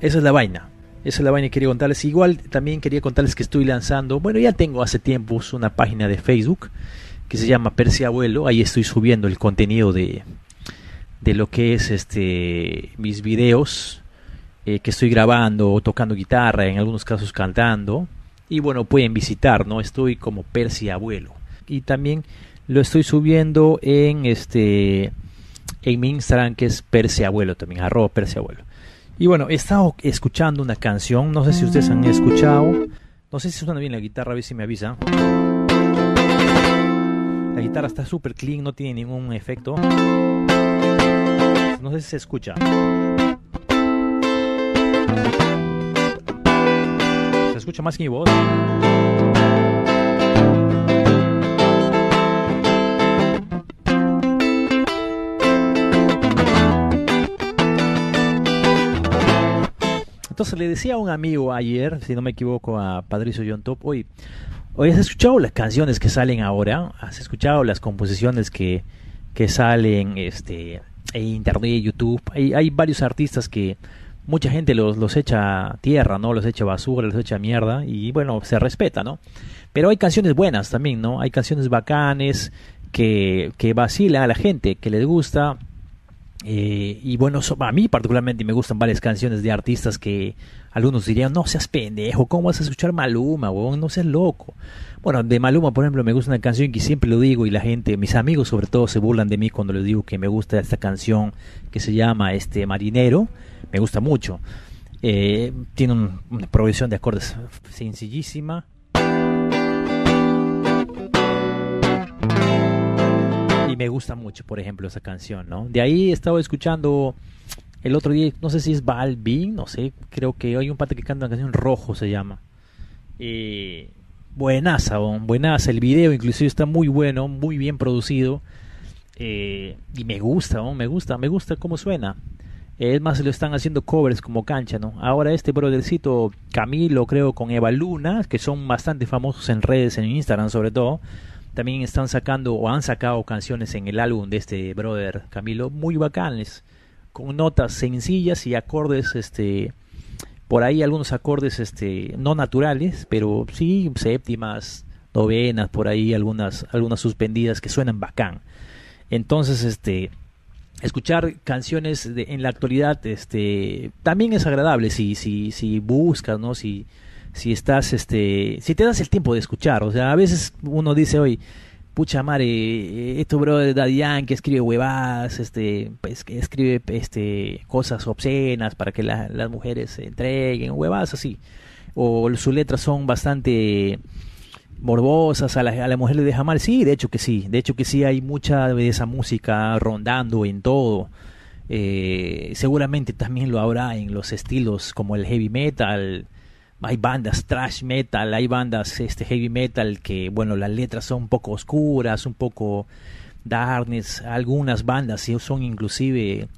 esa es la vaina. Esa es la vaina que quería contarles. Igual también quería contarles que estoy lanzando, bueno, ya tengo hace tiempo una página de Facebook que se llama Percy Abuelo. Ahí estoy subiendo el contenido de, de lo que es este mis videos eh, que estoy grabando tocando guitarra, en algunos casos cantando. Y bueno, pueden visitar, ¿no? Estoy como Percy Abuelo. Y también lo estoy subiendo en este en mi Instagram que es Percy Abuelo también, arroba Percy Abuelo. Y bueno, he estado escuchando una canción, no sé si ustedes han escuchado, no sé si suena bien la guitarra, a ver si me avisa. La guitarra está súper clean, no tiene ningún efecto. No sé si se escucha. Se escucha más que mi voz. Entonces le decía a un amigo ayer, si no me equivoco, a Patricio John Top, hoy, hoy has escuchado las canciones que salen ahora, has escuchado las composiciones que, que salen este, en internet, YouTube. Hay, hay varios artistas que mucha gente los, los echa tierra, ¿no? Los echa basura, los echa mierda y bueno, se respeta, ¿no? Pero hay canciones buenas también, ¿no? Hay canciones bacanes que, que vacila a la gente, que les gusta eh, y bueno, a mí particularmente me gustan varias canciones de artistas que algunos dirían, no seas pendejo, ¿cómo vas a escuchar Maluma, No seas loco. Bueno, de Maluma, por ejemplo, me gusta una canción que siempre lo digo y la gente, mis amigos sobre todo, se burlan de mí cuando les digo que me gusta esta canción que se llama este Marinero. Me gusta mucho. Eh, tiene una progresión de acordes sencillísima. Me gusta mucho, por ejemplo, esa canción, ¿no? De ahí he estado escuchando el otro día, no sé si es Balvin, no sé, creo que hay un pata que canta una canción Rojo se llama. Eh, buenaza, buenaza, el video inclusive está muy bueno, muy bien producido. Eh, y me gusta, me gusta, me gusta cómo suena. Es más, lo están haciendo covers como cancha, ¿no? Ahora este brothercito Camilo, creo, con Eva Luna, que son bastante famosos en redes, en Instagram sobre todo, también están sacando o han sacado canciones en el álbum de este brother Camilo muy bacanes, con notas sencillas y acordes este por ahí algunos acordes este no naturales, pero sí séptimas, novenas, por ahí algunas algunas suspendidas que suenan bacán. Entonces, este escuchar canciones en la actualidad este también es agradable si si si buscas, ¿no? Si si estás, este, si te das el tiempo de escuchar. O sea, a veces uno dice hoy, pucha madre, esto bro de Daddy que escribe huevadas, este, pues que escribe este cosas obscenas para que las mujeres se entreguen, huevadas así. O sus letras son bastante morbosas, a la, a la mujer le deja mal. Sí, de hecho que sí, de hecho que sí hay mucha de esa música rondando en todo. Eh, seguramente también lo habrá en los estilos como el heavy metal, hay bandas trash metal, hay bandas este heavy metal que bueno, las letras son un poco oscuras, un poco darkness, algunas bandas son inclusive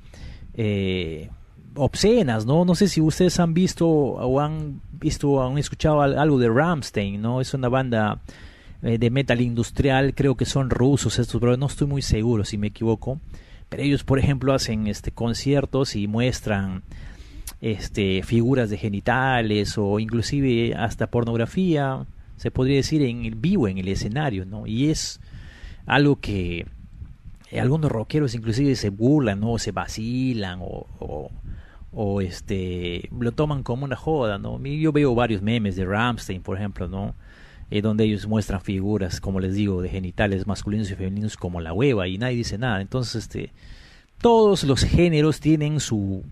eh, obscenas, ¿no? No sé si ustedes han visto o han visto o han escuchado algo de Ramstein, ¿no? Es una banda eh, de metal industrial, creo que son rusos estos, pero no estoy muy seguro si me equivoco. Pero ellos, por ejemplo, hacen este conciertos y muestran este, figuras de genitales o inclusive hasta pornografía, se podría decir en el vivo, en el escenario, ¿no? Y es algo que algunos rockeros inclusive se burlan, ¿no? se vacilan o, o, este, lo toman como una joda, ¿no? Yo veo varios memes de Ramstein, por ejemplo, ¿no? Eh, donde ellos muestran figuras, como les digo, de genitales masculinos y femeninos como la hueva y nadie dice nada. Entonces, este, todos los géneros tienen su,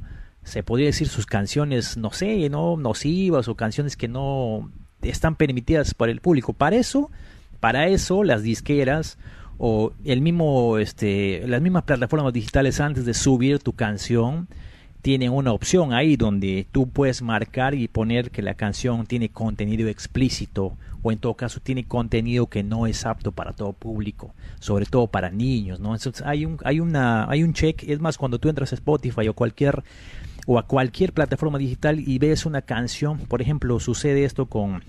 se podría decir sus canciones, no sé, no nocivas o canciones que no están permitidas por el público. Para eso, para eso las disqueras o el mismo este las mismas plataformas digitales antes de subir tu canción tienen una opción ahí donde tú puedes marcar y poner que la canción tiene contenido explícito o en todo caso tiene contenido que no es apto para todo público, sobre todo para niños, ¿no? Entonces hay un hay una hay un check, es más cuando tú entras a Spotify o cualquier o a cualquier plataforma digital y ves una canción, por ejemplo, sucede esto con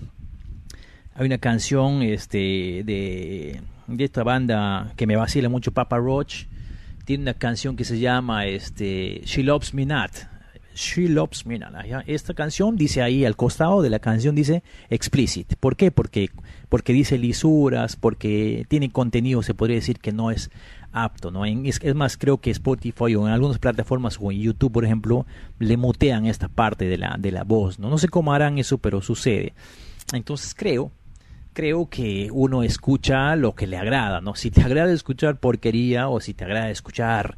hay una canción este de, de esta banda que me vacila mucho Papa Roach tiene una canción que se llama este She Loves Me Not She Loves Me. Esta canción dice ahí al costado de la canción dice explicit. ¿Por qué? Porque, porque dice lisuras, porque tiene contenido, se podría decir que no es apto, ¿no? es, más, creo que Spotify o en algunas plataformas o en YouTube, por ejemplo, le mutean esta parte de la, de la voz, ¿no? No sé cómo harán eso, pero sucede. Entonces creo, creo que uno escucha lo que le agrada, ¿no? Si te agrada escuchar porquería o si te agrada escuchar,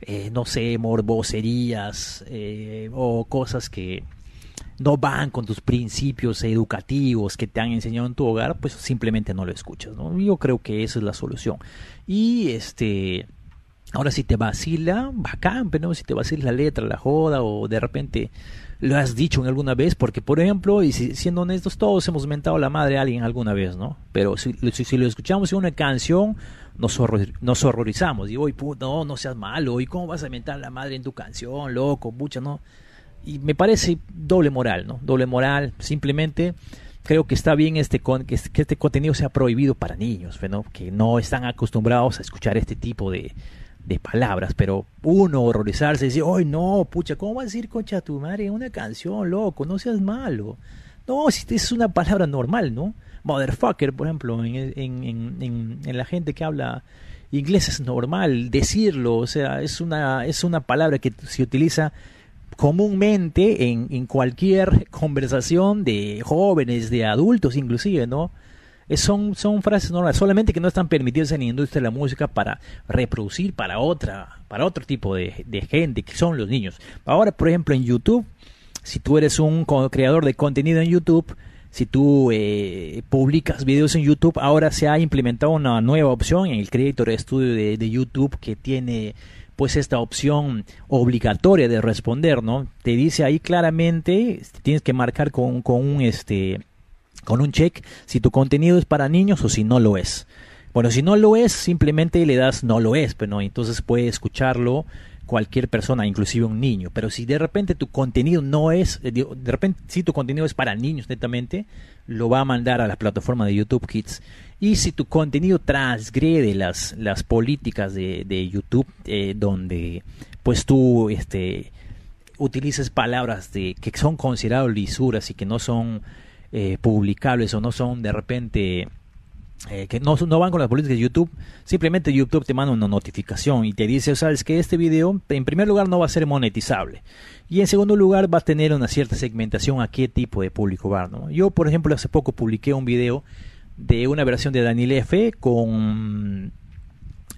eh, no sé, morboserías eh, o cosas que no van con tus principios educativos que te han enseñado en tu hogar, pues simplemente no lo escuchas, ¿no? Yo creo que esa es la solución. Y este... Ahora si te vacila, bacán, pero si te vacila la letra, la joda o de repente lo has dicho en alguna vez, porque por ejemplo, y siendo honestos, todos hemos mentado la madre a alguien alguna vez, ¿no? Pero si, si, lo escuchamos en una canción, nos, horrorizamos. Hoy, no, no seas malo, ¿y cómo vas a mentar la madre en tu canción, loco, mucha, no? Y me parece doble moral, ¿no? Doble moral, simplemente creo que está bien este que este contenido sea prohibido para niños. Que no están acostumbrados a escuchar este tipo de de palabras, pero uno horrorizarse y decir, ¡ay no, pucha! ¿Cómo vas a decir concha tu madre en una canción, loco? No seas malo. No, si es una palabra normal, ¿no? Motherfucker, por ejemplo, en, en, en, la gente que habla inglés es normal decirlo, o sea, es una, es una palabra que se utiliza comúnmente en, cualquier conversación de jóvenes, de adultos inclusive, ¿no? son, son frases normales, solamente que no están permitidas en la industria de la música para reproducir para otra, para otro tipo de, gente, que son los niños. Ahora, por ejemplo, en YouTube, si tú eres un creador de contenido en YouTube, si tú eh, publicas videos en YouTube, ahora se ha implementado una nueva opción en el Creator Studio de, YouTube que tiene pues esta opción obligatoria de responder, ¿no? Te dice ahí claramente, tienes que marcar con, con un este con un check si tu contenido es para niños o si no lo es. Bueno, si no lo es, simplemente le das no lo es, pero pues, entonces puede escucharlo cualquier persona, inclusive un niño. Pero si de repente tu contenido no es, eh, de repente si tu contenido es para niños netamente, lo va a mandar a la plataforma de YouTube Kids. Y si tu contenido transgrede las, las políticas de, de YouTube, eh, donde pues tú este, utilices palabras de, que son consideradas lisuras y que no son eh, publicables o no son de repente eh, que no, no van con las políticas de YouTube, simplemente YouTube te manda una notificación y te dice, sabes que este video en primer lugar no va a ser monetizable y en segundo lugar va a tener una cierta segmentación a qué tipo de público va. ¿no? Yo, por ejemplo, hace poco publiqué un video de una versión de Daniel F con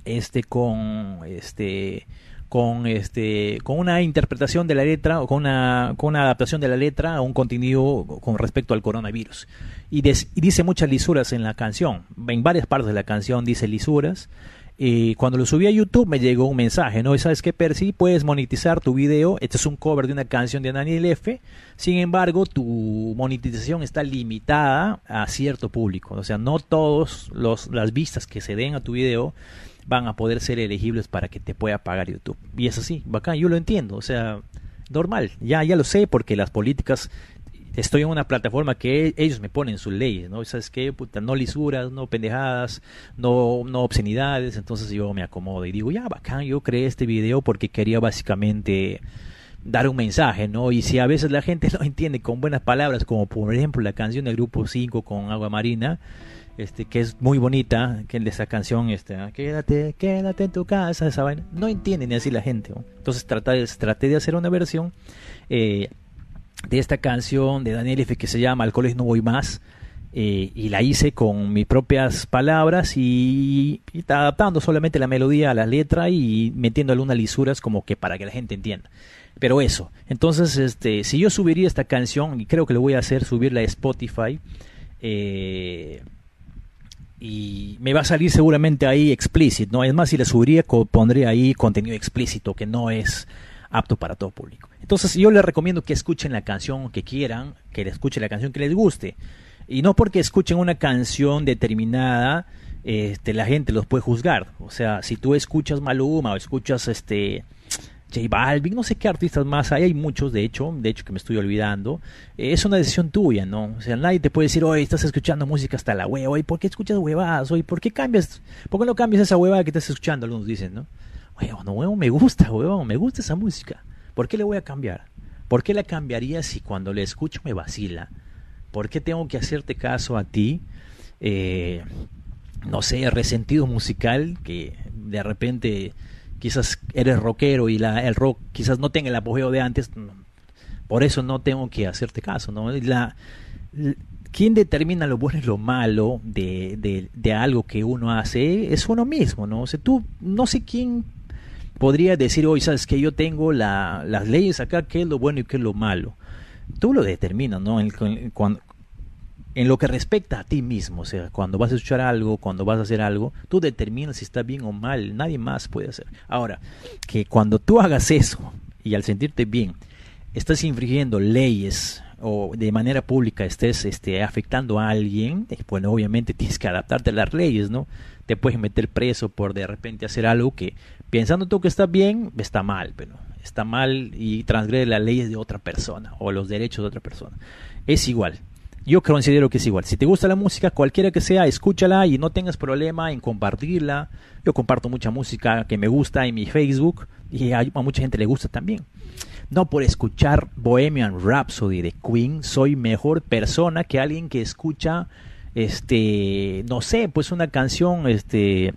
este con este con este con una interpretación de la letra o con una, con una adaptación de la letra a un contenido con respecto al coronavirus. Y, dice muchas lisuras en la canción. En varias partes de la canción dice lisuras y cuando lo subí a YouTube me llegó un mensaje, ¿no? ¿Sabes qué, Percy? Puedes monetizar tu video. Este es un cover de una canción de Daniel F. Sin embargo, tu monetización está limitada a cierto público. O sea, no todos las vistas que se den a tu video van a poder ser elegibles para que te pueda pagar YouTube. Y es así, bacán, yo lo entiendo, o sea, normal, ya, ya lo sé porque las políticas, estoy en una plataforma que ellos me ponen sus leyes, ¿no? ¿Sabes qué? Puta, no lisuras, no pendejadas, no, no obscenidades, entonces yo me acomodo y digo, ya, bacán, yo creé este video porque quería básicamente dar un mensaje, ¿no? Y si a veces la gente no entiende con buenas palabras, como por ejemplo la canción del grupo 5 con Agua Marina, este, que es muy bonita, que de esa canción, este, ah, quédate, quédate en tu casa, esa vaina, no entiende ni así la gente. Entonces traté, traté de hacer una versión eh, de esta canción de Daniel F que se llama Alcoholes no voy más, eh, y la hice con mis propias palabras y, y, adaptando solamente la melodía a la letra y metiendo algunas lisuras como que para que la gente entienda. Pero eso, entonces este, si yo subiría esta canción, y creo que lo voy a hacer, subirla a Spotify, eh, y me va a salir seguramente ahí explícito, ¿no? Es más, si le subiría, pondría ahí contenido explícito que no es apto para todo público. Entonces yo les recomiendo que escuchen la canción que quieran, que le escuchen la canción que les guste. Y no porque escuchen una canción determinada, este, la gente los puede juzgar. O sea, si tú escuchas Maluma o escuchas este J Balvin, no sé qué artistas más hay, hay muchos de hecho, de hecho que me estoy olvidando. Eh, es una decisión tuya, ¿no? O sea, nadie te puede decir, oye, estás escuchando música hasta la hueva, oye, ¿por qué escuchas huevadas? Oye, ¿por qué cambias? ¿Por qué no cambias esa huevada que estás escuchando? Algunos dicen, ¿no? Oye, no, huevo, me gusta, huevón, me gusta esa música. ¿Por qué le voy a cambiar? ¿Por qué la cambiaría si cuando la escucho me vacila? ¿Por qué tengo que hacerte caso a ti? Eh, no sé, resentido musical, que de repente quizás eres rockero y la, el rock quizás no tenga el apogeo de antes, por eso no tengo que hacerte caso, ¿no? La, ¿Quién determina lo bueno y lo malo de, de, algo que uno hace? Es uno mismo, ¿no? O tú, no sé quién podría decir hoy, sabes que yo tengo la, las leyes acá, qué es lo bueno y qué es lo malo. Tú lo determinas, ¿no? En, en lo que respecta a ti mismo, o sea, cuando vas a escuchar algo, cuando vas a hacer algo, tú determinas si está bien o mal, nadie más puede hacer. Ahora, que cuando tú hagas eso y al sentirte bien, estás infringiendo leyes o de manera pública estés este, afectando a alguien, eh, bueno, obviamente tienes que adaptarte a las leyes, ¿no? Te puedes meter preso por de repente hacer algo que pensando tú que está bien, está mal, pero está mal y transgrede las leyes de otra persona o los derechos de otra persona. Es igual. Yo considero que es igual. Si te gusta la música, cualquiera que sea, escúchala y no tengas problema en compartirla. Yo comparto mucha música que me gusta en mi Facebook y a mucha gente le gusta también. No por escuchar Bohemian Rhapsody de Queen soy mejor persona que alguien que escucha este no sé, pues una canción este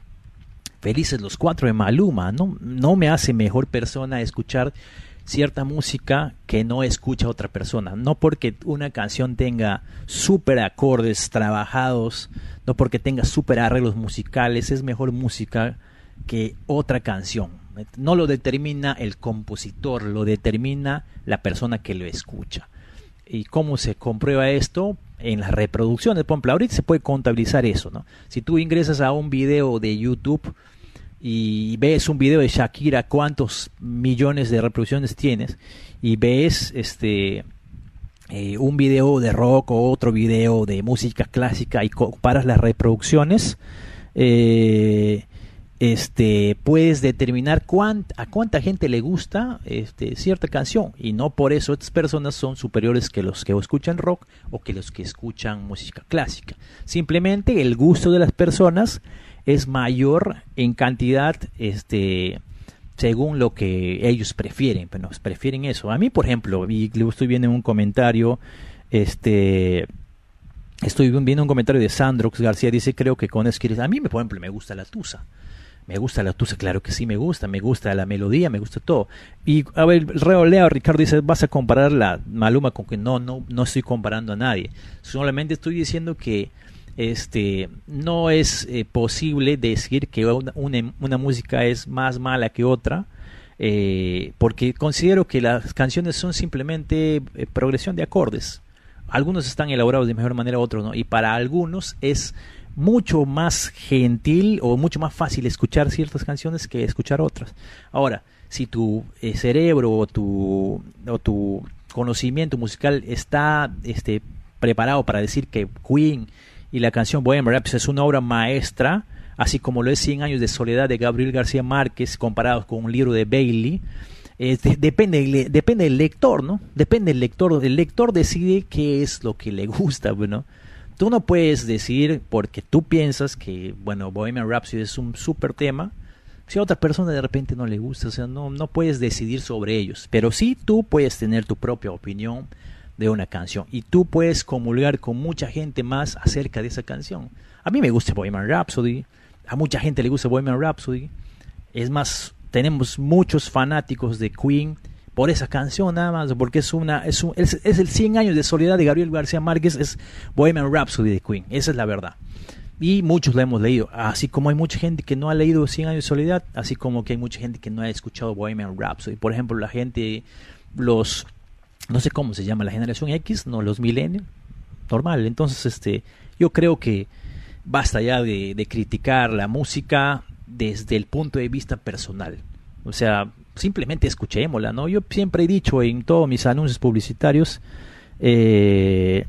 Felices los cuatro de Maluma, no no me hace mejor persona escuchar cierta música que no escucha otra persona. No porque una canción tenga super acordes trabajados, no porque tenga super arreglos musicales, es mejor música que otra canción. No lo determina el compositor, lo determina la persona que lo escucha. ¿Y cómo se comprueba esto? En las reproducciones. Por ejemplo, ahorita se puede contabilizar eso. ¿no? Si tú ingresas a un video de YouTube y ves un video de Shakira, cuántos millones de reproducciones tienes, y ves este eh, un video de rock o otro video de música clásica y comparas las reproducciones, eh, este, puedes determinar a cuánta gente le gusta este, cierta canción y no por eso estas personas son superiores que los que escuchan rock o que los que escuchan música clásica. Simplemente el gusto de las personas es mayor en cantidad este, según lo que ellos prefieren, pero prefieren eso. A mí, por ejemplo, y estoy viendo un comentario, este, estoy viendo un comentario de Sandrox García, dice, creo que con Esquiris, a mí, por ejemplo, me gusta la Tusa. Me gusta la tusa, claro que sí me gusta, me gusta la melodía, me gusta todo. Y a ver, Reo Leo Ricardo dice, vas a comparar la Maluma con que no, no, no estoy comparando a nadie. Solamente estoy diciendo que este no es eh, posible decir que una, una, música es más mala que otra. Eh, porque considero que las canciones son simplemente eh, progresión de acordes. Algunos están elaborados de mejor manera, otros no. Y para algunos es mucho más gentil o mucho más fácil escuchar ciertas canciones que escuchar otras. Ahora, si tu eh, cerebro o tu, o tu conocimiento musical está este, preparado para decir que Queen y la canción Bohemian Rhapsody es una obra maestra, así como lo es Cien años de soledad de Gabriel García Márquez comparados con un libro de Bailey, este, depende, depende del lector, ¿no? Depende del lector. El lector decide qué es lo que le gusta, ¿no? Tú no puedes decir, porque tú piensas que, bueno, Bohemian Rhapsody es un súper tema, si a otra persona de repente no le gusta, o sea, no, no puedes decidir sobre ellos, pero sí tú puedes tener tu propia opinión de una canción y tú puedes comulgar con mucha gente más acerca de esa canción. A mí me gusta Bohemian Rhapsody, a mucha gente le gusta Bohemian Rhapsody, es más, tenemos muchos fanáticos de Queen por esa canción nada más, porque es una es, un, es, el 100 años de soledad de Gabriel García Márquez, es Bohemian Rhapsody de Queen, esa es la verdad. Y muchos la hemos leído, así como hay mucha gente que no ha leído 100 años de soledad, así como que hay mucha gente que no ha escuchado Bohemian Rhapsody. Por ejemplo, la gente, los, no sé cómo se llama, la generación X, no, los millennials, normal. Entonces, este, yo creo que basta ya de, de criticar la música desde el punto de vista personal. O sea, simplemente escuchémosla, ¿no? Yo siempre he dicho en todos mis anuncios publicitarios, eh,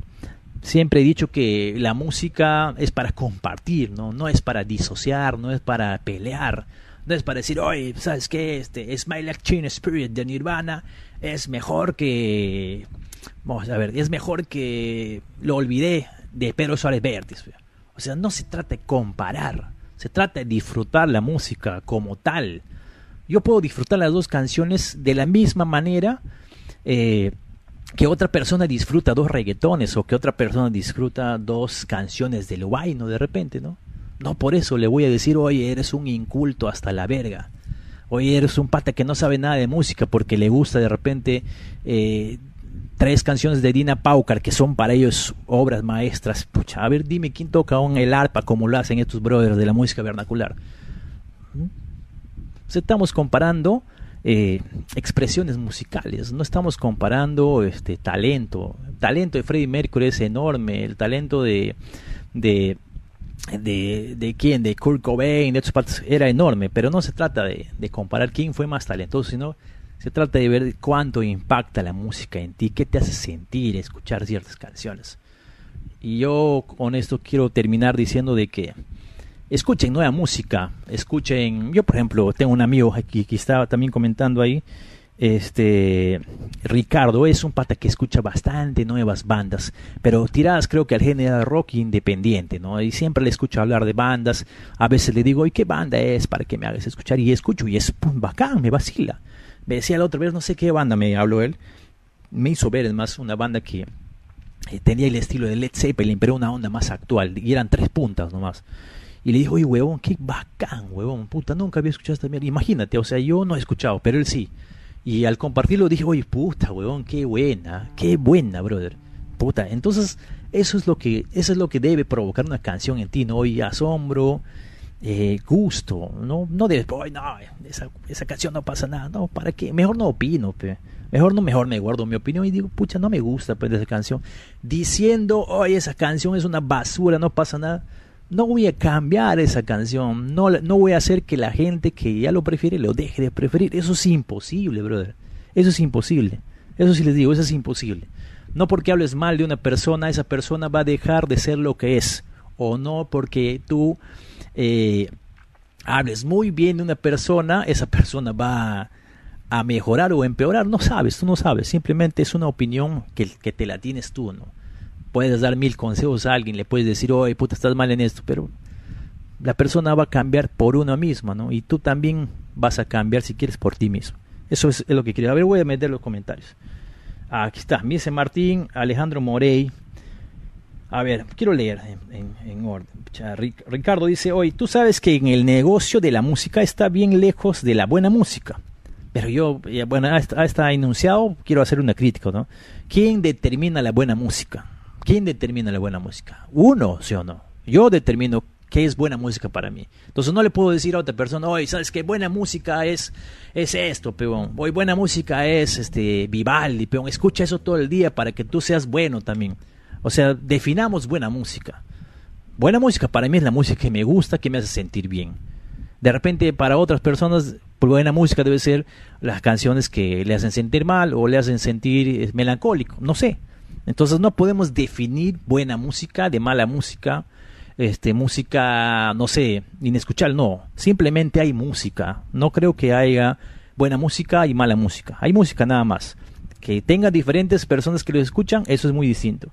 siempre he dicho que la música es para compartir, ¿no? No es para disociar, no es para pelear, no es para decir, oye, ¿sabes qué? Este, Like Teen Spirit de Nirvana es mejor que... Vamos a ver, es mejor que Lo Olvidé de Pedro Suárez Vértiz. O sea, no se trata de comparar, se trata de disfrutar la música como tal yo puedo disfrutar las dos canciones de la misma manera eh, que otra persona disfruta dos reggaetones o que otra persona disfruta dos canciones de ¿no? de repente, ¿no? No por eso le voy a decir, oye, eres un inculto hasta la verga. Oye, eres un pata que no sabe nada de música porque le gusta de repente eh, tres canciones de Dina Paucar que son para ellos obras maestras. Pucha, a ver, dime quién toca un el arpa como lo hacen estos brothers de la música vernacular. ¿Mm? estamos comparando eh, expresiones musicales, no estamos comparando este talento. El talento de Freddie Mercury es enorme, el talento de, de de, quién, de Kurt Cobain, de otros era enorme, pero no se trata de, de, comparar quién fue más talentoso, sino se trata de ver cuánto impacta la música en ti, qué te hace sentir escuchar ciertas canciones. Y yo con esto quiero terminar diciendo de que escuchen nueva música, escuchen, yo por ejemplo tengo un amigo aquí que estaba también comentando ahí, este Ricardo es un pata que escucha bastante nuevas bandas, pero tiradas creo que al género rock independiente, ¿no? Y siempre le escucho hablar de bandas, a veces le digo, ¿y qué banda es para que me hagas escuchar? Y escucho y es pum, bacán, me vacila. Me decía la otra vez, no sé qué banda me habló él, me hizo ver, es más, una banda que eh, tenía el estilo de Led Zeppelin, pero una onda más actual, y eran tres puntas nomás. Y le dijo, oye, huevón, qué bacán, huevón, puta, nunca había escuchado esta mierda. Imagínate, o sea, yo no he escuchado, pero él sí. Y al compartirlo dije, oye, puta, huevón, qué buena, qué buena, brother. Puta, entonces eso es lo que, eso es lo que debe provocar una canción en ti, ¿no? Oye, asombro, eh, gusto, no, no debes, oye, no, esa, esa canción no pasa nada, no, ¿para qué? Mejor no opino, pe. Mejor no, mejor me guardo mi opinión y digo, pucha, no me gusta pues, esa canción. Diciendo, oye, esa canción es una basura, no pasa nada no voy a cambiar esa canción, no, no voy a hacer que la gente que ya lo prefiere lo deje de preferir. Eso es imposible, brother. Eso es imposible. Eso sí les digo, eso es imposible. No porque hables mal de una persona, esa persona va a dejar de ser lo que es. O no porque tú eh, hables muy bien de una persona, esa persona va a mejorar o empeorar. No sabes, tú no sabes. Simplemente es una opinión que, que te la tienes tú, ¿no? Puedes dar mil consejos a alguien, le puedes decir, oye, puta, estás mal en esto, pero la persona va a cambiar por uno misma, ¿no? Y tú también vas a cambiar si quieres por ti mismo. Eso es, lo que quería. A ver, voy a meter los comentarios. Aquí está, Mise Martín, Alejandro Morey. A ver, quiero leer en, orden. Ricardo dice, hoy tú sabes que en el negocio de la música está bien lejos de la buena música. Pero yo, bueno, a está enunciado, quiero hacer una crítica, ¿no? ¿Quién determina la buena música? ¿Quién determina la buena música? Uno, ¿sí o no? Yo determino qué es buena música para mí. Entonces no le puedo decir a otra persona, oye, ¿sabes qué? Buena música es, es esto, peón. Hoy buena música es este Vivaldi, peón. Escucha eso todo el día para que tú seas bueno también. O sea, definamos buena música. Buena música para mí es la música que me gusta, que me hace sentir bien. De repente para otras personas buena música debe ser las canciones que le hacen sentir mal o le hacen sentir eh, melancólico, no sé. Entonces no podemos definir buena música de mala música, este música, no sé, inescuchable, no, simplemente hay música. No creo que haya buena música y mala música. Hay música nada más. Que tenga diferentes personas que lo escuchan, eso es muy distinto.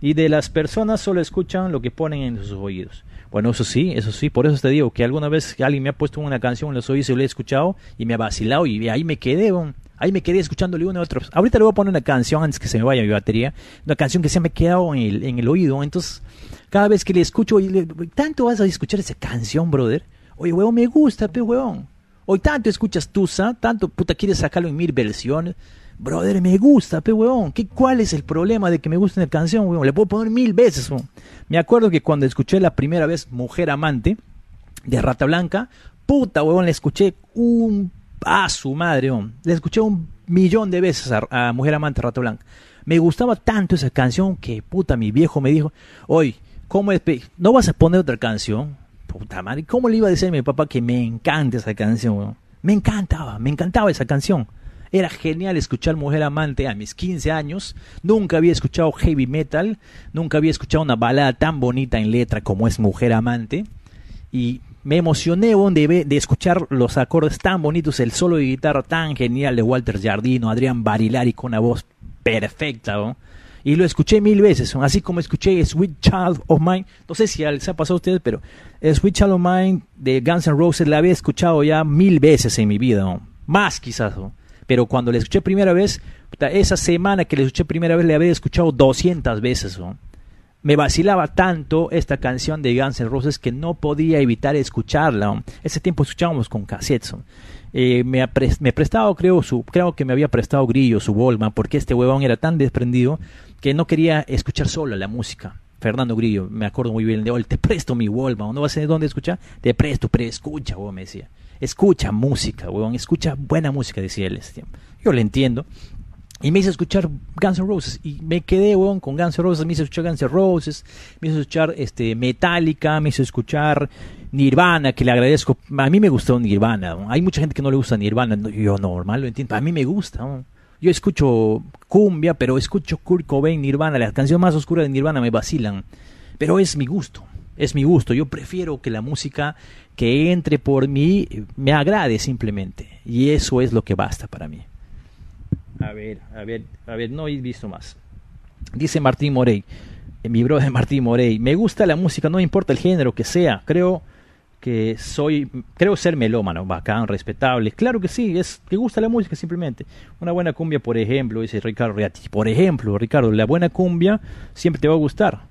Y de las personas solo escuchan lo que ponen en sus oídos. Bueno, eso sí, eso sí, por eso te digo que alguna vez alguien me ha puesto una canción en los oídos y lo he escuchado y me ha vacilado y ahí me quedé, Ahí me quedé escuchándole uno a otro. Ahorita le voy a poner una canción antes que se me vaya mi batería. Una canción que se me ha quedado en el, oído. Entonces, cada vez que le escucho, tanto vas a escuchar esa canción, brother. Oye, huevón, me gusta, pe, huevón. Hoy tanto escuchas Tusa, tanto puta quieres sacarlo en mil versiones. Brother, me gusta, pe, huevón. ¿Qué, ¿Cuál es el problema de que me guste una canción, huevón? Le puedo poner mil veces, huevón. Me acuerdo que cuando escuché la primera vez Mujer Amante de Rata Blanca, puta, huevón, le escuché un a su madre, le escuché un millón de veces a, Mujer Amante Rato Blanco. Me gustaba tanto esa canción que, puta, mi viejo me dijo, oye, ¿cómo es? ¿No vas a poner otra canción? Puta madre, ¿cómo le iba a decir a mi papá que me encanta esa canción? Me encantaba, me encantaba esa canción. Era genial escuchar Mujer Amante a mis 15 años. Nunca había escuchado heavy metal. Nunca había escuchado una balada tan bonita en letra como es Mujer Amante. Y me emocioné de, de, escuchar los acordes tan bonitos, el solo de guitarra tan genial de Walter Jardino, Adrián Barilari con una voz perfecta. Y lo escuché mil veces, así como escuché Sweet Child of Mine. No sé si les ha pasado a ustedes, pero Sweet Child of Mine de Guns N' Roses la había escuchado ya mil veces en mi vida, más quizás. Pero cuando le escuché primera vez, esa semana que le escuché primera vez le había escuchado 200 veces. Me vacilaba tanto esta canción de Guns N' Roses que no podía evitar escucharla. Ese tiempo escuchábamos con cassettes. Eh, me, me prestado, creo, su, creo que me había prestado Grillo, su Volma, porque este huevón era tan desprendido que no quería escuchar solo la música. Fernando Grillo, me acuerdo muy bien de hoy, te presto mi Volma, ¿no vas a saber dónde escuchar? Te presto, pero escucha, huevón, me decía. Escucha música, huevón, escucha buena música, decía él ese tiempo. Yo le entiendo. Y me hizo escuchar Guns N' Roses. Y me quedé, con Guns N' Roses. Me hizo escuchar Guns N' Roses. Me hizo escuchar este, Metallica. Me hizo escuchar Nirvana, que le agradezco. A mí me gustó Nirvana. Hay mucha gente que no le gusta Nirvana. Yo normal lo entiendo. A mí me gusta. Yo escucho cumbia, pero escucho Kurt Cobain, Nirvana. Las canciones más oscuras de Nirvana me vacilan. Pero es mi gusto. Es mi gusto. Yo prefiero que la música que entre por mí me agrade simplemente. Y eso es lo que basta para mí. A ver, a ver, a ver, no he visto más. Dice Martín Morey, eh, mi brother Martín Morey, me gusta la música, no importa el género que sea, creo que soy, creo ser melómano, bacán, respetable. Claro que sí, es que gusta la música simplemente. Una buena cumbia, por ejemplo, dice Ricardo Reati. Por ejemplo, Ricardo, la buena cumbia siempre te va a gustar.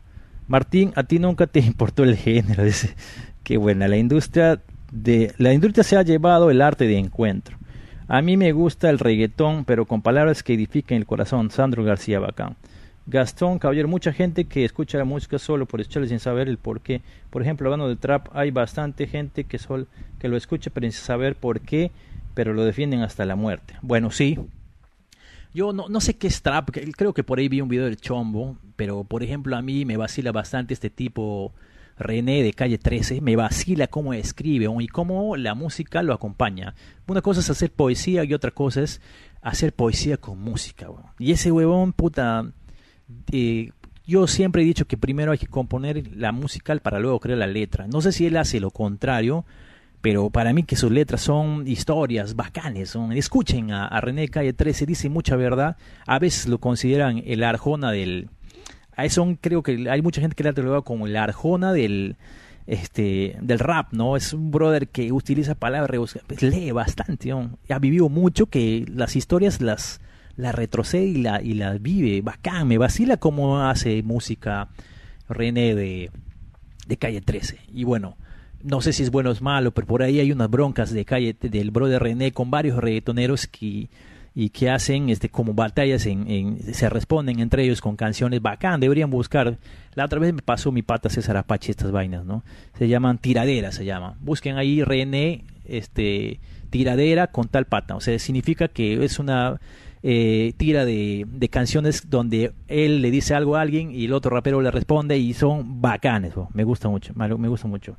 Martín, a ti nunca te importó el género, dice. Qué buena, la industria de la industria se ha llevado el arte de encuentro. A mí me gusta el reggaetón, pero con palabras que edifiquen el corazón. Sandro García Bacán. Gastón Caballero, mucha gente que escucha la música solo por escucharla sin saber el por qué. Por ejemplo, hablando de trap, hay bastante gente que, sol, que lo escucha pero sin saber por qué, pero lo defienden hasta la muerte. Bueno, sí. Yo no, no sé qué es trap, creo que por ahí vi un video del Chombo, pero por ejemplo a mí me vacila bastante este tipo René de Calle 13 me vacila cómo escribe y cómo la música lo acompaña. Una cosa es hacer poesía y otra cosa es hacer poesía con música. Y ese huevón, puta, eh, yo siempre he dicho que primero hay que componer la musical para luego crear la letra. No sé si él hace lo contrario, pero para mí que sus letras son historias bacanes. Son, escuchen a, a René de Calle 13, dice mucha verdad. A veces lo consideran el Arjona del creo que hay mucha gente que le ha catalogado como la arjona del este del rap, ¿no? Es un brother que utiliza palabras, pues, lee bastante, ha vivido mucho que las historias las la retrocede y la y las vive, bacán, me vacila como hace música René de de calle 13. Y bueno, no sé si es bueno o es malo, pero por ahí hay unas broncas de calle del brother René con varios reggaetoneros que y que hacen este como batallas en, se responden entre ellos con canciones bacán deberían buscar la otra vez me pasó mi pata César Apache estas vainas no se llaman tiraderas se llama. Busquen ahí René este tiradera con tal pata o sea significa que es una eh, tira de, de, canciones donde él le dice algo a alguien y el otro rapero le responde y son bacanes me gusta mucho me gusta mucho.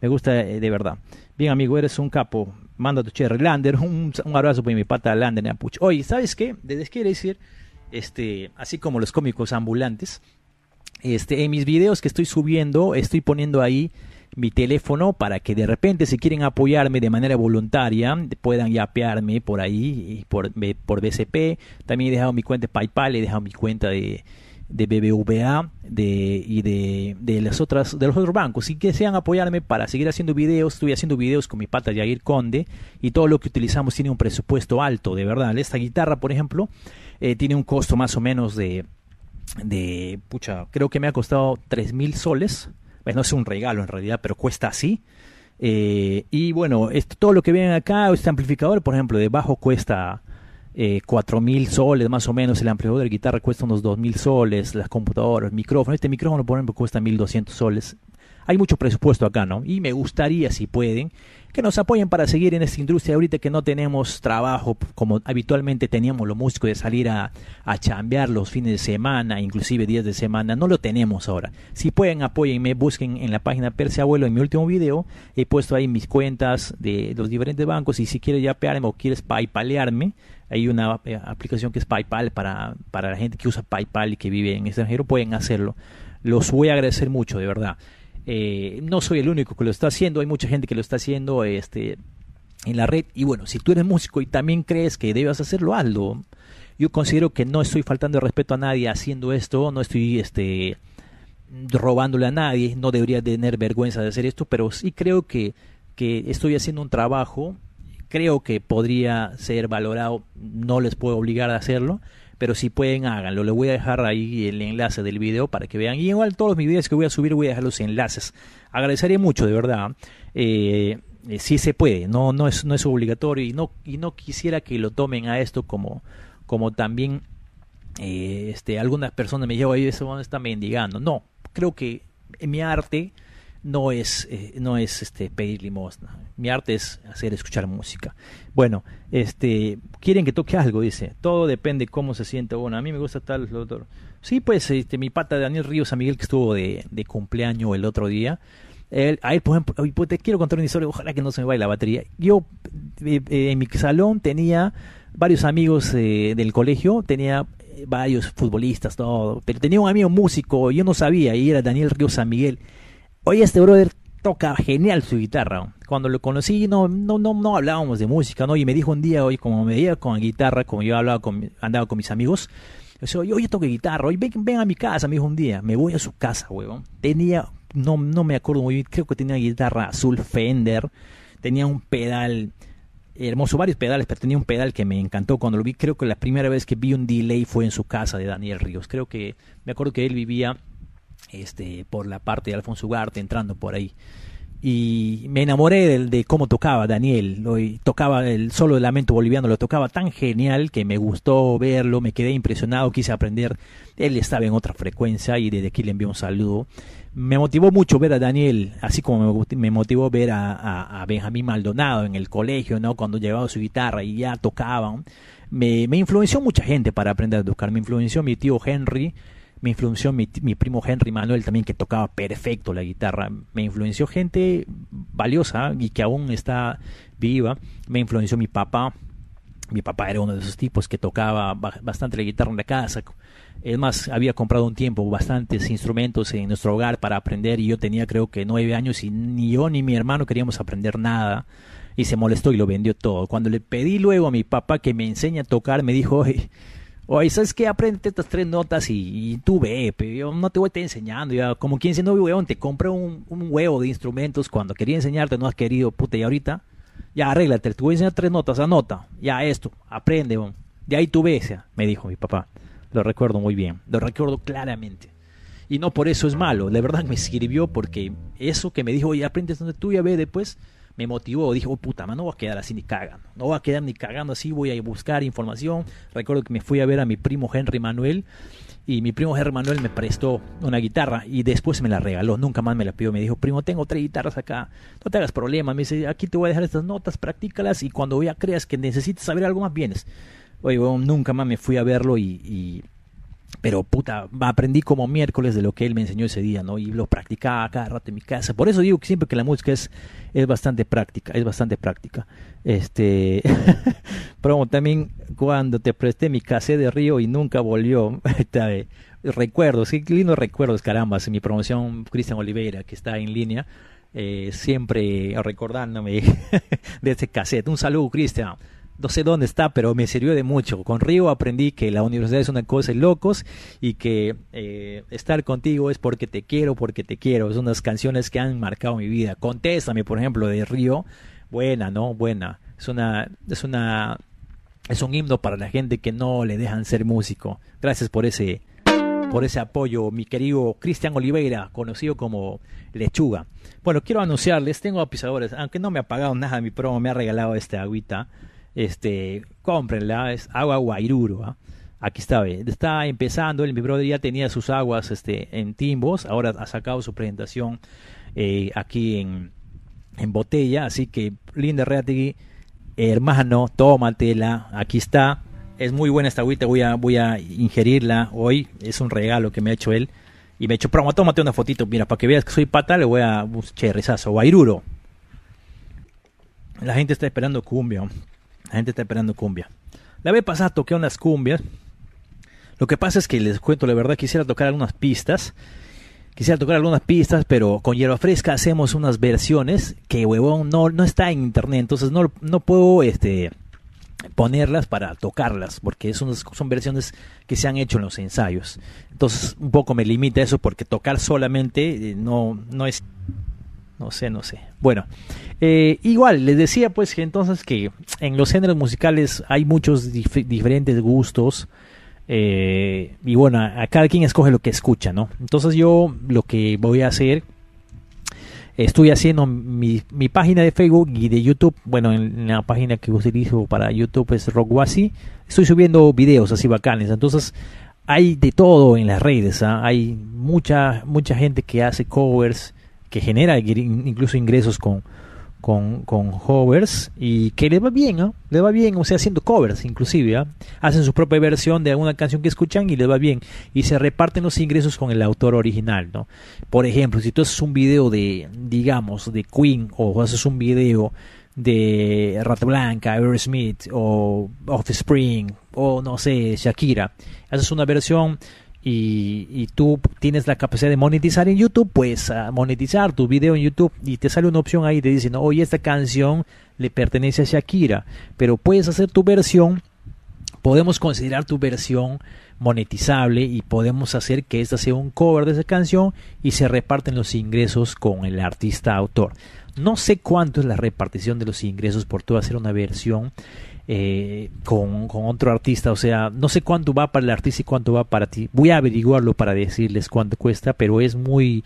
Me gusta eh, de verdad. Bien amigo eres un capo. Manda tu cherry Lander, un, un abrazo por mi pata Lander Apuch. Oye, ¿sabes qué? Desde quiere decir, este, así como los cómicos ambulantes, este, en mis videos que estoy subiendo, estoy poniendo ahí mi teléfono para que de repente si quieren apoyarme de manera voluntaria puedan yapearme por ahí por, por BCP también he dejado mi cuenta de PayPal he dejado mi cuenta de, de BBVA y de, de, las otras, de los otros bancos y que sean apoyarme para seguir haciendo videos. Estoy haciendo videos con mi pata Jair Conde y todo lo que utilizamos tiene un presupuesto alto, de verdad. Esta guitarra, por ejemplo, eh, tiene un costo más o menos de, de, pucha, creo que me ha costado tres mil soles. Bueno, es un regalo en realidad, pero cuesta así. Eh, y bueno, todo lo que ven acá, este amplificador, por ejemplo, de bajo cuesta eh, cuatro mil soles más o menos, el amplificador de guitarra cuesta unos dos mil soles, las computadoras, el micrófono, este micrófono por ejemplo cuesta mil doscientos soles. Hay mucho presupuesto acá, ¿no? Y me gustaría, si pueden, que nos apoyen para seguir en esta industria ahorita que no tenemos trabajo como habitualmente teníamos los músicos de salir a, a chambear los fines de semana, inclusive días de semana, no lo tenemos ahora. Si pueden, apóyenme, busquen en la página Perse Abuelo en mi último video, he puesto ahí mis cuentas de los diferentes bancos y si quieres yapearme o quieres paypalearme, hay una eh, aplicación que es PayPal para, para la gente que usa PayPal y que vive en extranjero, pueden hacerlo. Los voy a agradecer mucho, de verdad. Eh, no soy el único que lo está haciendo, hay mucha gente que lo está haciendo este, en la red. Y bueno, si tú eres músico y también crees que debes hacerlo, hazlo. Yo considero que no estoy faltando respeto a nadie haciendo esto, no estoy este, robándole a nadie, no debería tener vergüenza de hacer esto, pero sí creo que, que estoy haciendo un trabajo creo que podría ser valorado, no les puedo obligar a hacerlo, pero si pueden háganlo. Les voy a dejar ahí el enlace del video para que vean. Y igual todos mis videos que voy a subir voy a dejar los enlaces. Agradecería mucho, de verdad. Eh, eh, si se puede, no, no, es, no es obligatorio y no, y no quisiera que lo tomen a esto como, como también eh, este, algunas personas me dijeron, oye, eso está mendigando. No, creo que mi arte no es, eh, no es este, pedir limosna. Mi arte es hacer escuchar música. Bueno, este, quieren que toque algo, dice. Todo depende cómo se siente Bueno, a mí me gusta tal, otro. Sí, pues este, mi pata Daniel Ríos a Miguel que estuvo de, de cumpleaños el otro día. Él, a él, por ejemplo, pues, te quiero contar una historia, ojalá que no se me vaya la batería. Yo eh, eh, en mi salón tenía varios amigos del colegio, tenía varios futbolistas, todo, pero tenía un amigo músico, yo no sabía, y era Daniel Ríos San Miguel Oye, este brother toca genial su guitarra. Cuando lo conocí no, no, no, no hablábamos de música, ¿no? Y me dijo un día, oye, como me veía con guitarra, como yo hablaba con, andaba con mis amigos, yo oye, oye, toco guitarra, oye, ven, ven, a mi casa, me dijo un día, me voy a su casa, huevón. Tenía, no, no me acuerdo muy bien, creo que tenía guitarra azul Fender, tenía un pedal hermoso, varios pedales, pero tenía un pedal que me encantó cuando lo vi. Creo que la primera vez que vi un delay fue en su casa de Daniel Ríos. Creo que, me acuerdo que él vivía este, por la parte de Alfonso Ugarte, entrando por ahí. Y me enamoré de, de cómo tocaba Daniel, lo, tocaba el solo de lamento boliviano, lo tocaba tan genial que me gustó verlo, me quedé impresionado, quise aprender. Él estaba en otra frecuencia y desde aquí le envío un saludo. Me motivó mucho ver a Daniel, así como me, motivó ver a, a, Benjamín Maldonado en el colegio, ¿no? cuando llevaba su guitarra y ya tocaban. Me, me influenció mucha gente para aprender a tocar. Me influenció mi tío Henry, me influenció mi, primo Henry Manuel también que tocaba perfecto la guitarra, me influenció gente valiosa y que aún está viva, me influenció mi papá, mi papá era uno de esos tipos que tocaba bastante la guitarra en la casa. Es más, había comprado un tiempo bastantes instrumentos en nuestro hogar para aprender y yo tenía creo que nueve años y ni yo ni mi hermano queríamos aprender nada y se molestó y lo vendió todo. Cuando le pedí luego a mi papá que me enseñe a tocar, me dijo, ¿sabes qué? Aprende estas tres notas y, tú ve, pero yo no te voy a estar enseñando. Ya, como quien no, weón, te compré un, huevo de instrumentos cuando quería enseñarte, no has querido, puta, y ahorita, ya arréglate, te voy a enseñar tres notas, anota, ya esto, aprende. De ahí tú ves, me dijo mi papá. Lo recuerdo muy bien, lo recuerdo claramente. Y no por eso es malo, de verdad me sirvió porque eso que me dijo, oye, aprende donde tú ya ve después me motivó, dije, oh puta, no voy a quedar así ni cagando, no voy a quedar ni cagando así, voy a buscar información. Recuerdo que me fui a ver a mi primo Henry Manuel y mi primo Henry Manuel me prestó una guitarra y después me la regaló, nunca más me la pidió, me dijo, primo, tengo tres guitarras acá, no te hagas problema, me dice, aquí te voy a dejar estas notas, practícalas y cuando ya creas que necesites saber algo más, vienes. Oye, nunca más me fui a verlo y pero puta, aprendí como miércoles de lo que él me enseñó ese día, ¿no? Y lo practicaba cada rato en mi casa. Por eso digo que siempre que la música es, es bastante práctica, es bastante práctica. Este, pero también cuando te presté mi cassette de Río y nunca volvió, recuerdos, qué lindo recuerdos, caramba, en mi promoción Cristian Oliveira, que está en línea, eh, siempre recordándome de ese cassette. Un saludo, Cristian no sé dónde está, pero me sirvió de mucho. Con Río aprendí que la universidad es una cosa de locos y que eh, estar contigo es porque te quiero, porque te quiero. Son unas canciones que han marcado mi vida. Contéstame, por ejemplo, de Río. Buena, ¿no? Buena. Es una, es una, es un himno para la gente que no le dejan ser músico. Gracias por ese, por ese apoyo, mi querido Cristian Oliveira, conocido como Lechuga. Bueno, quiero anunciarles, tengo apisadores, aunque no me ha pagado nada mi promo, me ha regalado esta agüita este, cómprenla, es agua guairuro. ¿ah? Aquí está, está empezando, el mi brother ya tenía sus aguas este, en timbos, ahora ha sacado su presentación eh, aquí en, en botella, así que Linda Reategui, hermano, tómatela, aquí está, es muy buena esta agüita, voy a, voy a ingerirla hoy, es un regalo que me ha hecho él, y me ha hecho, promo, tómate una fotito, mira, para que veas que soy pata, le voy a, che, rezazo, guairuro. La gente está esperando cumbia. La gente está esperando cumbia. La vez pasada toqué unas cumbias. Lo que pasa es que les cuento la verdad, quisiera tocar algunas pistas. Quisiera tocar algunas pistas, pero con hierba fresca hacemos unas versiones que huevón no, no está en internet, entonces no, no puedo este ponerlas para tocarlas, porque son, son versiones que se han hecho en los ensayos. Entonces un poco me limita eso porque tocar solamente eh, no, no es No sé, no sé. Bueno, eh, igual, les decía pues que entonces que en los géneros musicales hay muchos diferentes gustos. Eh, y bueno, a, cada quien escoge lo que escucha, ¿no? Entonces yo lo que voy a hacer, estoy haciendo mi, mi página de Facebook y de YouTube, bueno, en, la página que utilizo para YouTube es Rockwasi, estoy subiendo videos así bacanes, entonces hay de todo en las redes, ¿ah? hay mucha, mucha gente que hace covers, que genera incluso ingresos con, con, hovers y que le va bien, ¿no? Le va bien, o sea, haciendo covers inclusive, ¿ah? Hacen su propia versión de alguna canción que escuchan y le va bien y se reparten los ingresos con el autor original, ¿no? Por ejemplo, si tú haces un video de, digamos, de Queen o haces un video de Rata Blanca, Aerosmith o Offspring o no sé, Shakira, haces una versión y, tú tienes la capacidad de monetizar en YouTube, pues monetizar tu video en YouTube y te sale una opción ahí te dice, no, oye, esta canción le pertenece a Shakira, pero puedes hacer tu versión, podemos considerar tu versión monetizable y podemos hacer que esta sea un cover de esa canción y se reparten los ingresos con el artista autor. No sé cuánto es la repartición de los ingresos por tú hacer una versión eh, con, otro artista. O sea, no sé cuánto va para el artista y cuánto va para ti. Voy a averiguarlo para decirles cuánto cuesta, pero es muy,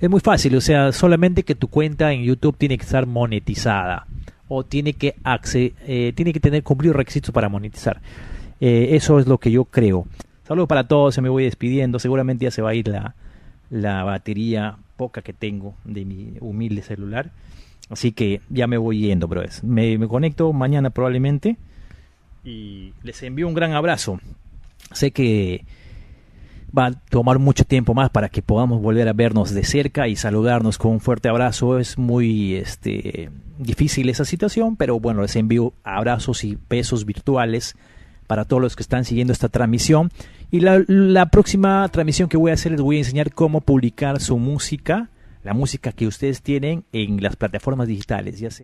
es muy fácil. O sea, solamente que tu cuenta en YouTube tiene que estar monetizada o tiene que, eh, tiene que tener cumplidos requisitos para monetizar. Eh, eso es lo que yo creo. Saludos para todos, se me voy despidiendo. Seguramente ya se va a ir la, la batería poca que tengo de mi humilde celular. Así que ya me voy yendo, bro. Me, me conecto mañana probablemente y les envío un gran abrazo. Sé que va a tomar mucho tiempo más para que podamos volver a vernos de cerca y saludarnos con un fuerte abrazo. Es muy este, difícil esa situación, pero bueno, les envío abrazos y besos virtuales para todos los que están siguiendo esta transmisión. Y la, la próxima transmisión que voy a hacer les voy a enseñar cómo publicar su música la música que ustedes tienen en las plataformas digitales, ya sea